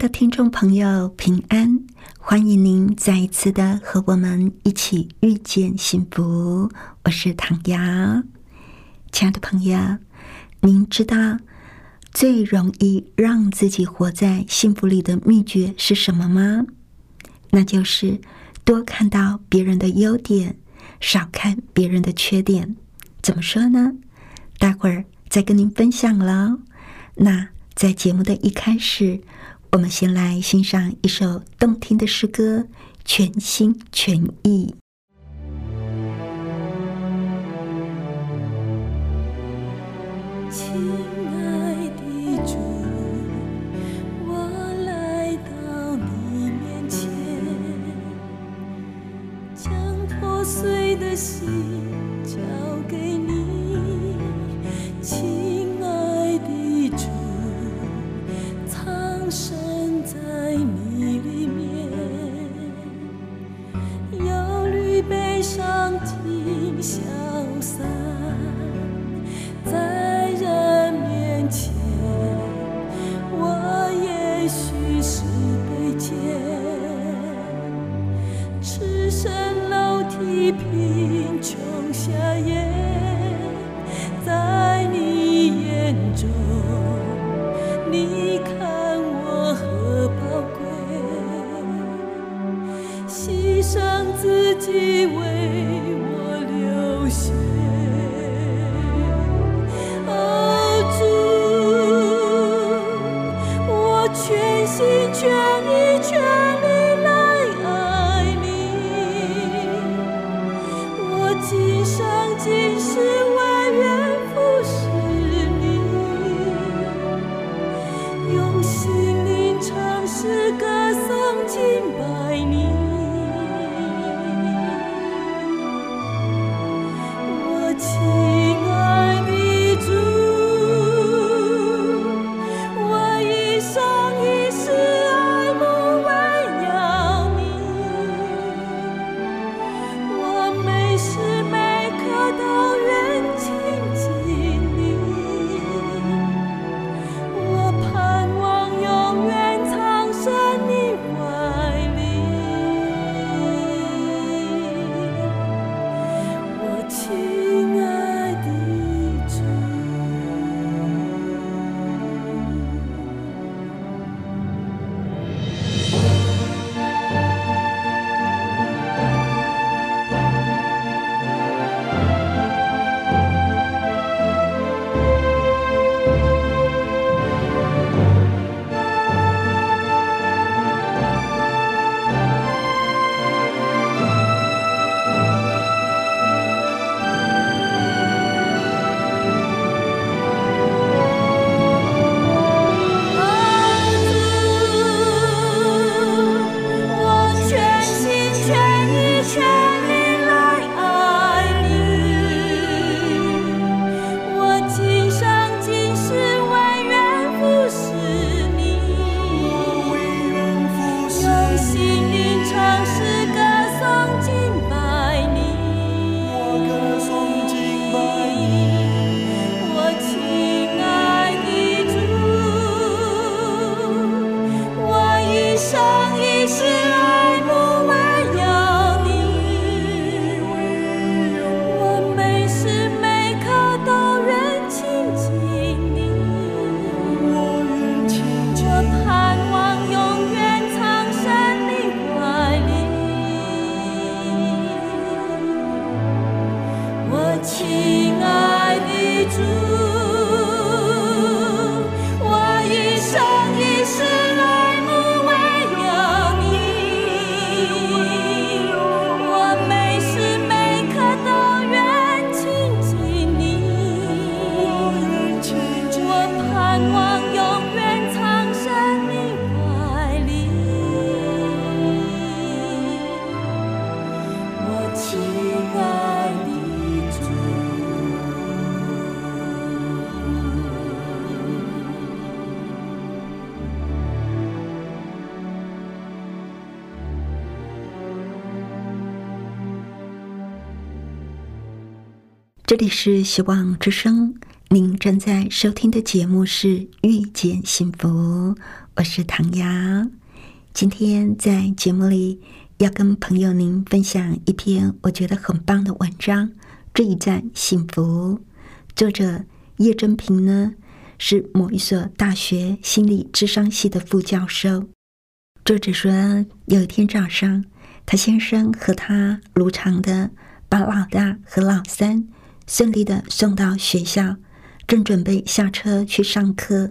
的听众朋友，平安！欢迎您再一次的和我们一起遇见幸福。我是唐瑶，亲爱的朋友，您知道最容易让自己活在幸福里的秘诀是什么吗？那就是多看到别人的优点，少看别人的缺点。怎么说呢？待会儿再跟您分享了。那在节目的一开始。我们先来欣赏一首动听的诗歌，《全心全意》。情这里是希望之声，您正在收听的节目是《遇见幸福》，我是唐瑶。今天在节目里要跟朋友您分享一篇我觉得很棒的文章，《这一站幸福》。作者叶真平呢是某一所大学心理智商系的副教授。作者说，有一天早上，他先生和他如常的把老大和老三。顺利的送到学校，正准备下车去上课，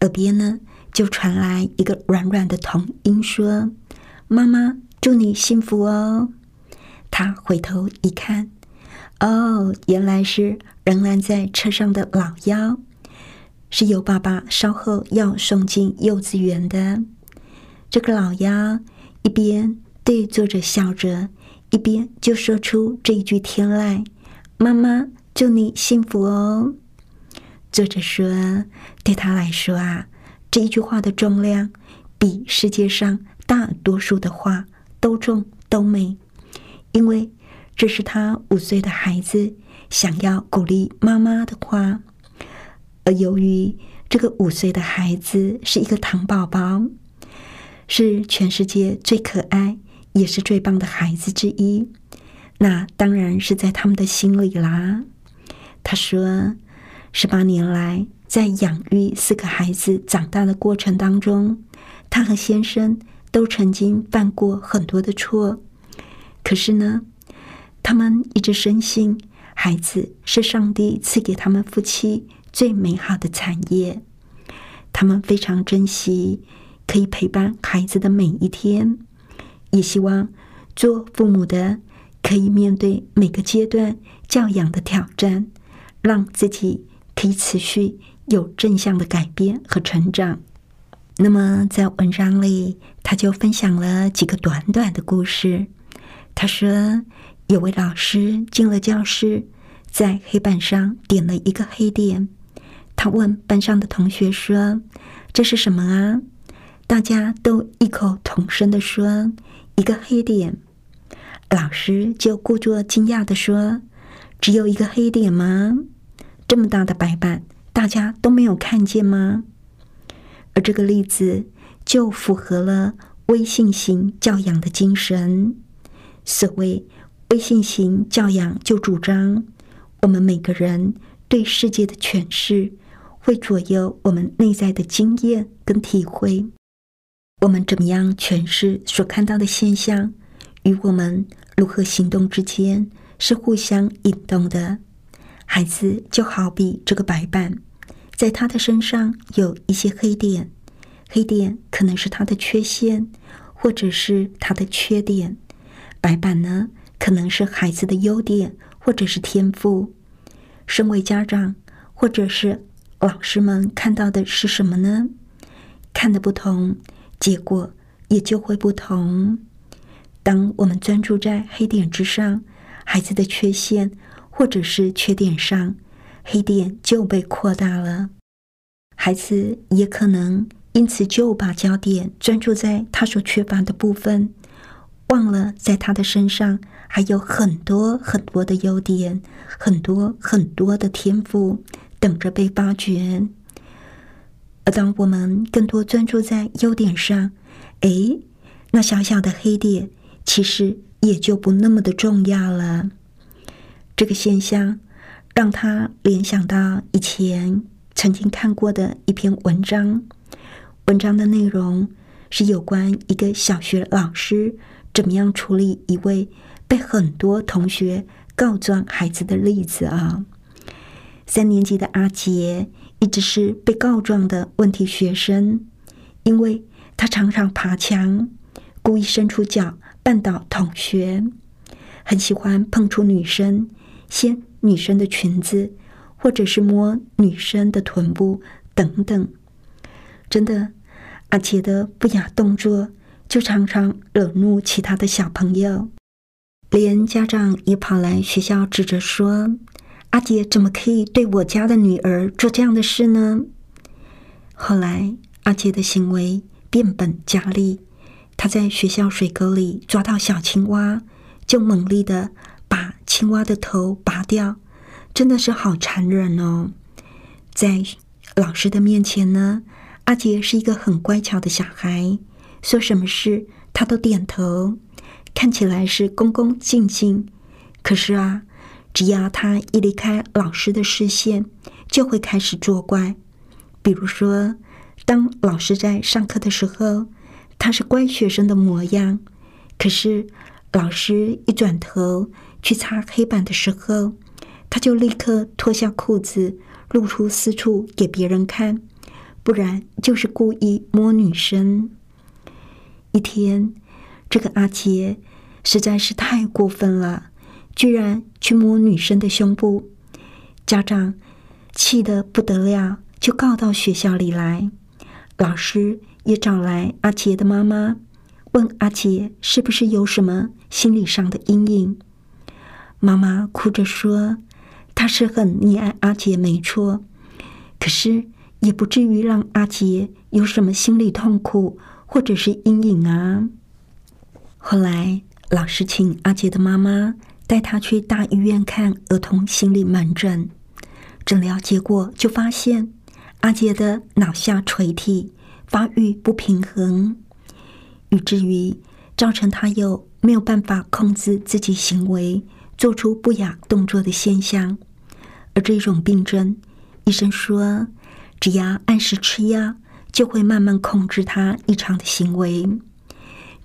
耳边呢就传来一个软软的童音说：“妈妈，祝你幸福哦。”他回头一看，哦，原来是仍然在车上的老幺，是有爸爸稍后要送进幼稚园的。这个老幺一边对坐着笑着，一边就说出这一句天籁。妈妈，祝你幸福哦。作者说，对他来说啊，这一句话的重量比世界上大多数的话都重都美，因为这是他五岁的孩子想要鼓励妈妈的话。而由于这个五岁的孩子是一个糖宝宝，是全世界最可爱也是最棒的孩子之一。那当然是在他们的心里啦。他说，十八年来，在养育四个孩子长大的过程当中，他和先生都曾经犯过很多的错。可是呢，他们一直深信，孩子是上帝赐给他们夫妻最美好的产业。他们非常珍惜可以陪伴孩子的每一天，也希望做父母的。可以面对每个阶段教养的挑战，让自己可以持续有正向的改变和成长。那么，在文章里，他就分享了几个短短的故事。他说，有位老师进了教室，在黑板上点了一个黑点。他问班上的同学说：“这是什么啊？”大家都异口同声的说：“一个黑点。”老师就故作惊讶的说：“只有一个黑点吗？这么大的白板，大家都没有看见吗？”而这个例子就符合了微信型教养的精神。所谓微信型教养，就主张我们每个人对世界的诠释会左右我们内在的经验跟体会。我们怎么样诠释所看到的现象，与我们。如何行动之间是互相引动的。孩子就好比这个白板，在他的身上有一些黑点，黑点可能是他的缺陷，或者是他的缺点。白板呢，可能是孩子的优点，或者是天赋。身为家长或者是老师们看到的是什么呢？看的不同，结果也就会不同。当我们专注在黑点之上，孩子的缺陷或者是缺点上，黑点就被扩大了。孩子也可能因此就把焦点专注在他所缺乏的部分，忘了在他的身上还有很多很多的优点，很多很多的天赋等着被发掘。而当我们更多专注在优点上，哎，那小小的黑点。其实也就不那么的重要了。这个现象让他联想到以前曾经看过的一篇文章，文章的内容是有关一个小学老师怎么样处理一位被很多同学告状孩子的例子啊。三年级的阿杰一直是被告状的问题学生，因为他常常爬墙，故意伸出脚。绊倒同学，很喜欢碰触女生，掀女生的裙子，或者是摸女生的臀部等等。真的，阿杰的不雅动作就常常惹怒其他的小朋友，连家长也跑来学校指着说：“阿杰怎么可以对我家的女儿做这样的事呢？”后来，阿杰的行为变本加厉。他在学校水沟里抓到小青蛙，就猛力的把青蛙的头拔掉，真的是好残忍哦！在老师的面前呢，阿杰是一个很乖巧的小孩，说什么事他都点头，看起来是恭恭敬敬。可是啊，只要他一离开老师的视线，就会开始作怪。比如说，当老师在上课的时候，他是乖学生的模样；可是老师一转头去擦黑板的时候，他就立刻脱下裤子，露出私处给别人看，不然就是故意摸女生。一天，这个阿杰实在是太过分了。居然去摸女生的胸部，家长气得不得了，就告到学校里来。老师也找来阿杰的妈妈，问阿杰是不是有什么心理上的阴影。妈妈哭着说：“他是很溺爱阿杰，没错，可是也不至于让阿杰有什么心理痛苦或者是阴影啊。”后来，老师请阿杰的妈妈。带他去大医院看儿童心理门诊，诊疗结果就发现阿杰的脑下垂体发育不平衡，以至于造成他有没有办法控制自己行为、做出不雅动作的现象。而这种病症，医生说只要按时吃药，就会慢慢控制他异常的行为。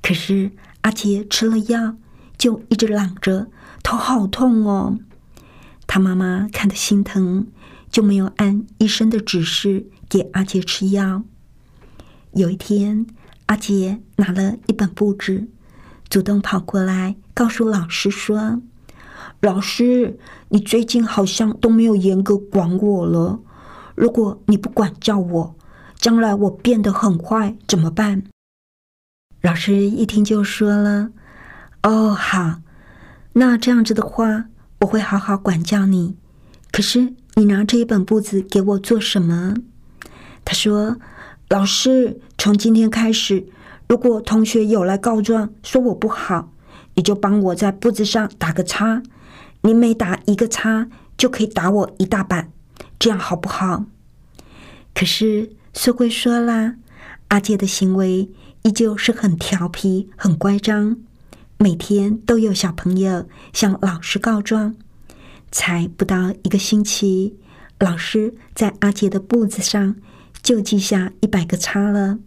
可是阿杰吃了药，就一直嚷着。头好痛哦！他妈妈看得心疼，就没有按医生的指示给阿杰吃药。有一天，阿杰拿了一本簿子，主动跑过来告诉老师说：“老师，你最近好像都没有严格管我了。如果你不管教我，将来我变得很坏怎么办？”老师一听就说了：“哦，好。”那这样子的话，我会好好管教你。可是你拿这一本簿子给我做什么？他说：“老师，从今天开始，如果同学有来告状说我不好，你就帮我在簿子上打个叉。你每打一个叉，就可以打我一大板，这样好不好？”可是说归说啦，阿杰的行为依旧是很调皮、很乖张。每天都有小朋友向老师告状，才不到一个星期，老师在阿杰的簿子上就记下一百个叉了。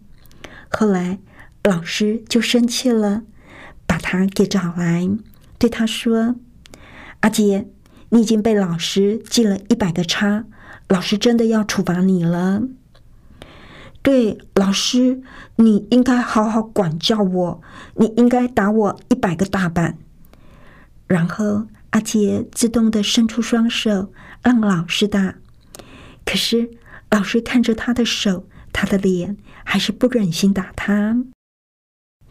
后来老师就生气了，把他给找来，对他说：“阿杰，你已经被老师记了一百个叉，老师真的要处罚你了。”对老师，你应该好好管教我，你应该打我一百个大板。然后阿杰自动的伸出双手让老师打，可是老师看着他的手，他的脸，还是不忍心打他。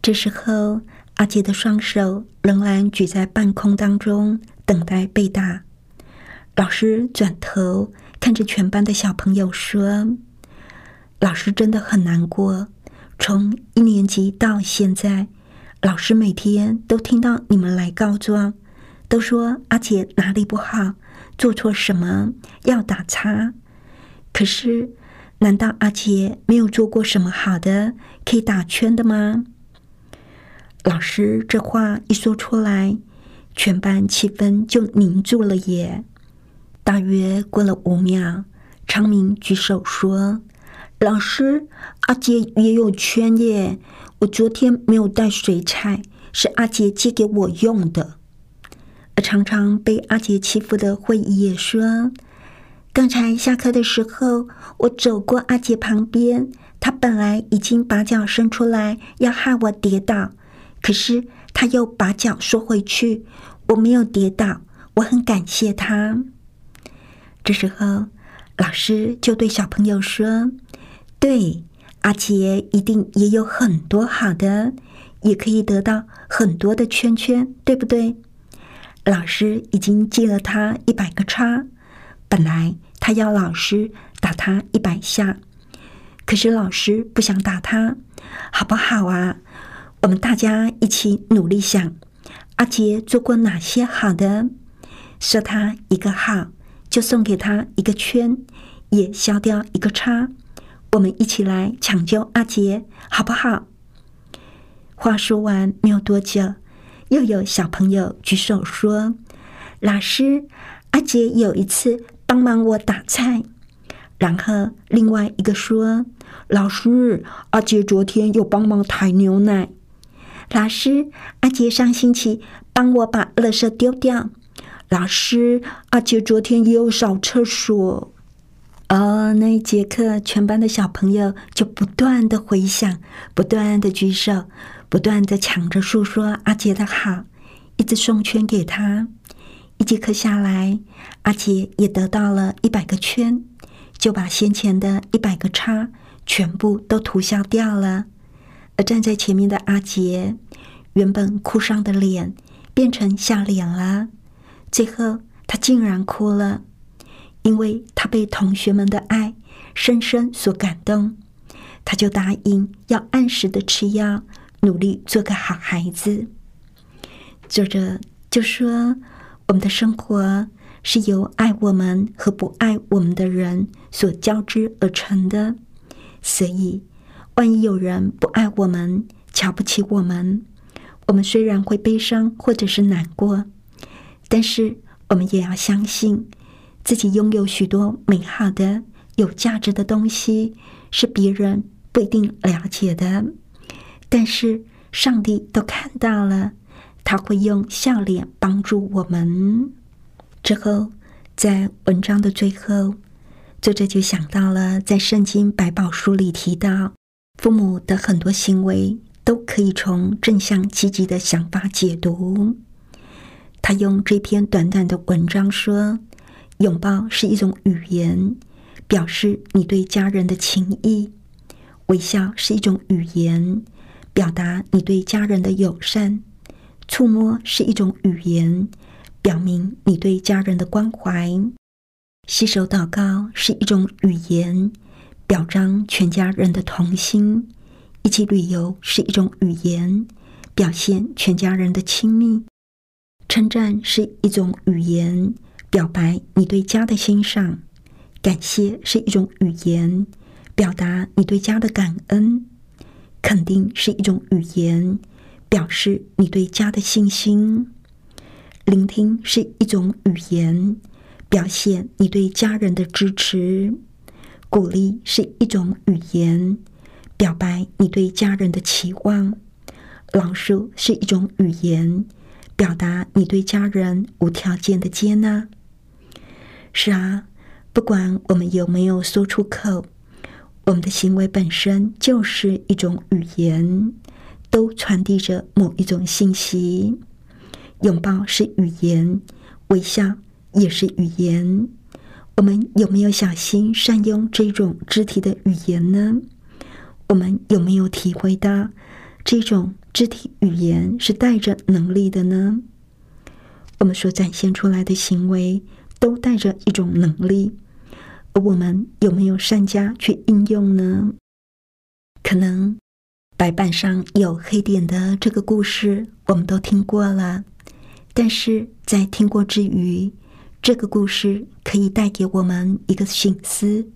这时候，阿杰的双手仍然举在半空当中，等待被打。老师转头看着全班的小朋友说。老师真的很难过。从一年级到现在，老师每天都听到你们来告状，都说阿杰哪里不好，做错什么要打叉。可是，难道阿杰没有做过什么好的可以打圈的吗？老师这话一说出来，全班气氛就凝住了。耶。大约过了五秒，昌明举手说。老师，阿杰也有圈耶。我昨天没有带水彩，是阿杰借给我用的。而常常被阿杰欺负的慧仪也说，刚才下课的时候，我走过阿杰旁边，他本来已经把脚伸出来要害我跌倒，可是他又把脚缩回去，我没有跌倒，我很感谢他。这时候，老师就对小朋友说。对，阿杰一定也有很多好的，也可以得到很多的圈圈，对不对？老师已经记了他一百个叉，本来他要老师打他一百下，可是老师不想打他，好不好啊？我们大家一起努力想，阿杰做过哪些好的，说他一个好，就送给他一个圈，也削掉一个叉。我们一起来抢救阿杰，好不好？话说完没有多久，又有小朋友举手说：“老师，阿杰有一次帮忙我打菜。”然后另外一个说：“老师，阿杰昨天又帮忙抬牛奶。”老师，阿杰上星期帮我把垃圾丢掉。老师，阿杰昨天也有扫厕所。哦，那一节课，全班的小朋友就不断的回想，不断的举手，不断的抢着诉说阿杰的好，一直送圈给他。一节课下来，阿杰也得到了一百个圈，就把先前的一百个叉全部都涂消掉了。而站在前面的阿杰，原本哭丧的脸变成笑脸了。最后，他竟然哭了。因为他被同学们的爱深深所感动，他就答应要按时的吃药，努力做个好孩子。作者就说：“我们的生活是由爱我们和不爱我们的人所交织而成的，所以，万一有人不爱我们、瞧不起我们，我们虽然会悲伤或者是难过，但是我们也要相信。”自己拥有许多美好的、有价值的东西，是别人不一定了解的，但是上帝都看到了，他会用笑脸帮助我们。之后，在文章的最后，作者就想到了在圣经百宝书里提到，父母的很多行为都可以从正向积极的想法解读。他用这篇短短的文章说。拥抱是一种语言，表示你对家人的情谊；微笑是一种语言，表达你对家人的友善；触摸是一种语言，表明你对家人的关怀；洗手祷告是一种语言，表彰全家人的同心；一起旅游是一种语言，表现全家人的亲密；称赞是一种语言。表白你对家的欣赏，感谢是一种语言，表达你对家的感恩；肯定是一种语言，表示你对家的信心；聆听是一种语言，表现你对家人的支持；鼓励是一种语言，表白你对家人的期望；饶恕是一种语言，表达你对家人无条件的接纳。是啊，不管我们有没有说出口，我们的行为本身就是一种语言，都传递着某一种信息。拥抱是语言，微笑也是语言。我们有没有小心善用这种肢体的语言呢？我们有没有体会到这种肢体语言是带着能力的呢？我们所展现出来的行为。都带着一种能力，而我们有没有善加去应用呢？可能白板上有黑点的这个故事，我们都听过了。但是在听过之余，这个故事可以带给我们一个醒思：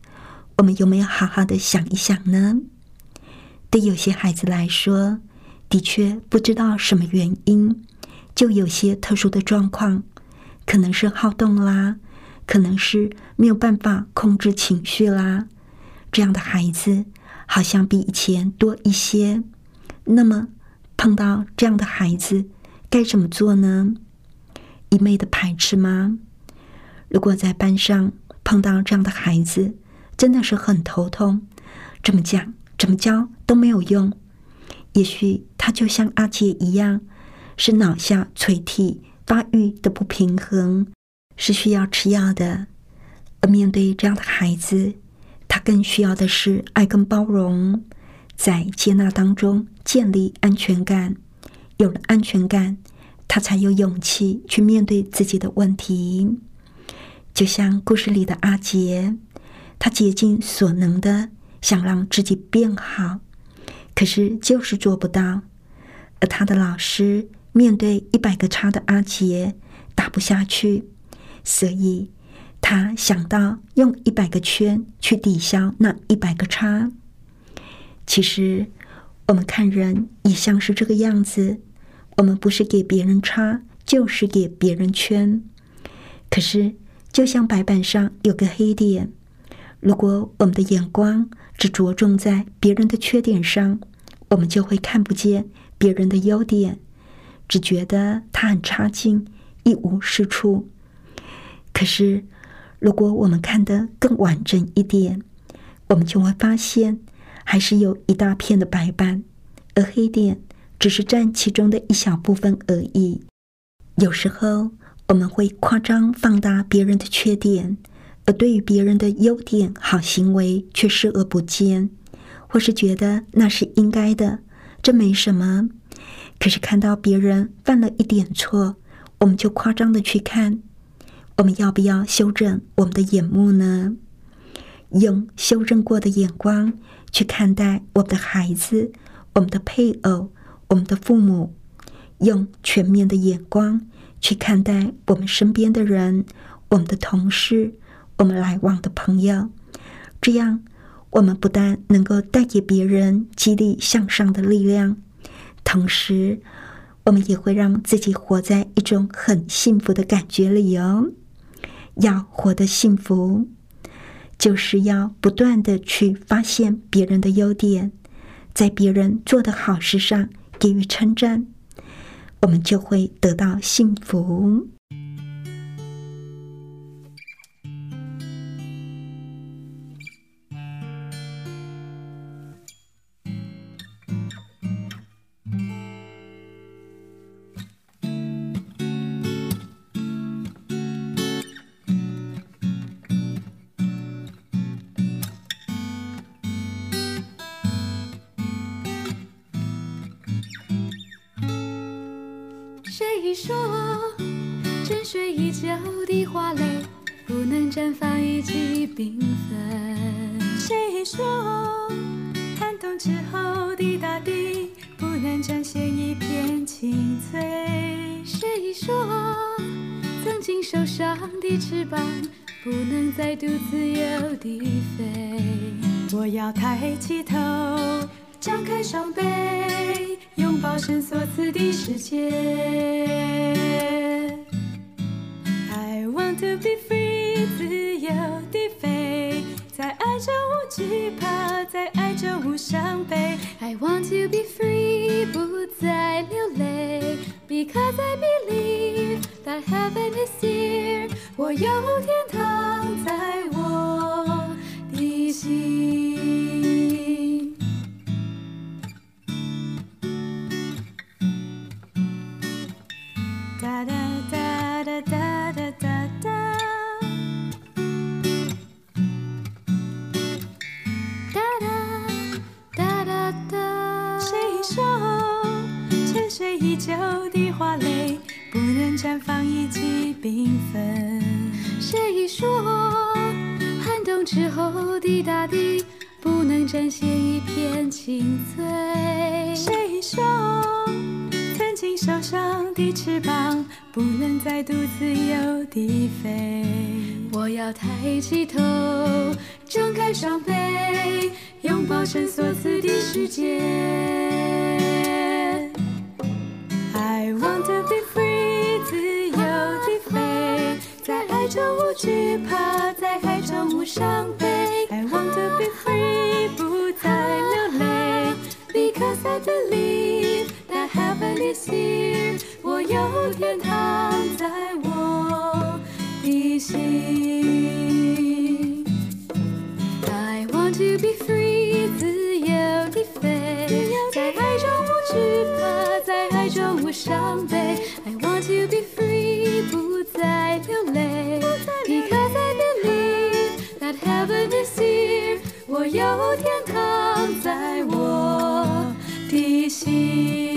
我们有没有好好的想一想呢？对有些孩子来说，的确不知道什么原因，就有些特殊的状况。可能是好动啦，可能是没有办法控制情绪啦。这样的孩子好像比以前多一些。那么碰到这样的孩子，该怎么做呢？一昧的排斥吗？如果在班上碰到这样的孩子，真的是很头痛。怎么讲，怎么教都没有用。也许他就像阿杰一样，是脑下垂体。发育的不平衡是需要吃药的，而面对这样的孩子，他更需要的是爱跟包容，在接纳当中建立安全感。有了安全感，他才有勇气去面对自己的问题。就像故事里的阿杰，他竭尽所能的想让自己变好，可是就是做不到，而他的老师。面对一百个叉的阿杰打不下去，所以他想到用一百个圈去抵消那一百个叉。其实，我们看人也像是这个样子，我们不是给别人叉，就是给别人圈。可是，就像白板上有个黑点，如果我们的眼光只着重在别人的缺点上，我们就会看不见别人的优点，只觉得他很差劲，一无是处。可是，如果我们看得更完整一点，我们就会发现。还是有一大片的白斑，而黑点只是占其中的一小部分而已。有时候我们会夸张放大别人的缺点，而对于别人的优点、好行为却视而不见，或是觉得那是应该的，这没什么。可是看到别人犯了一点错，我们就夸张的去看。我们要不要修正我们的眼目呢？用修正过的眼光。去看待我们的孩子、我们的配偶、我们的父母，用全面的眼光去看待我们身边的人、我们的同事、我们来往的朋友。这样，我们不但能够带给别人激励向上的力量，同时，我们也会让自己活在一种很幸福的感觉里哦。要活得幸福。就是要不断的去发现别人的优点，在别人做的好事上给予称赞，我们就会得到幸福。谁说沉睡已久的花蕾不能绽放一起缤纷？谁说寒冬之后的大地不能展现一片青翠？谁说曾经受伤的翅膀不能再独自由地飞？我要抬起头，张开双臂。拥抱神所赐的世界。I want to be free，自由地飞，在爱中无惧怕，在爱中无伤悲。I want to be free，不再流泪，Because I believe that heaven is here，我有天堂在 缤纷。谁说寒冬之后的大地不能展现一片青翠？谁说曾经受伤的翅膀不能再独自由地飞？我要抬起头，张开双臂，拥抱神所赐的世界。在爱中无惧怕，在海中无伤悲。I want to be free，不再流泪，Because I believe that heaven is here，我有天堂在我的心。I want to be free，自由地飞，在爱中无惧怕，在爱中无伤悲。I want to be free，不再流有天堂在我的心。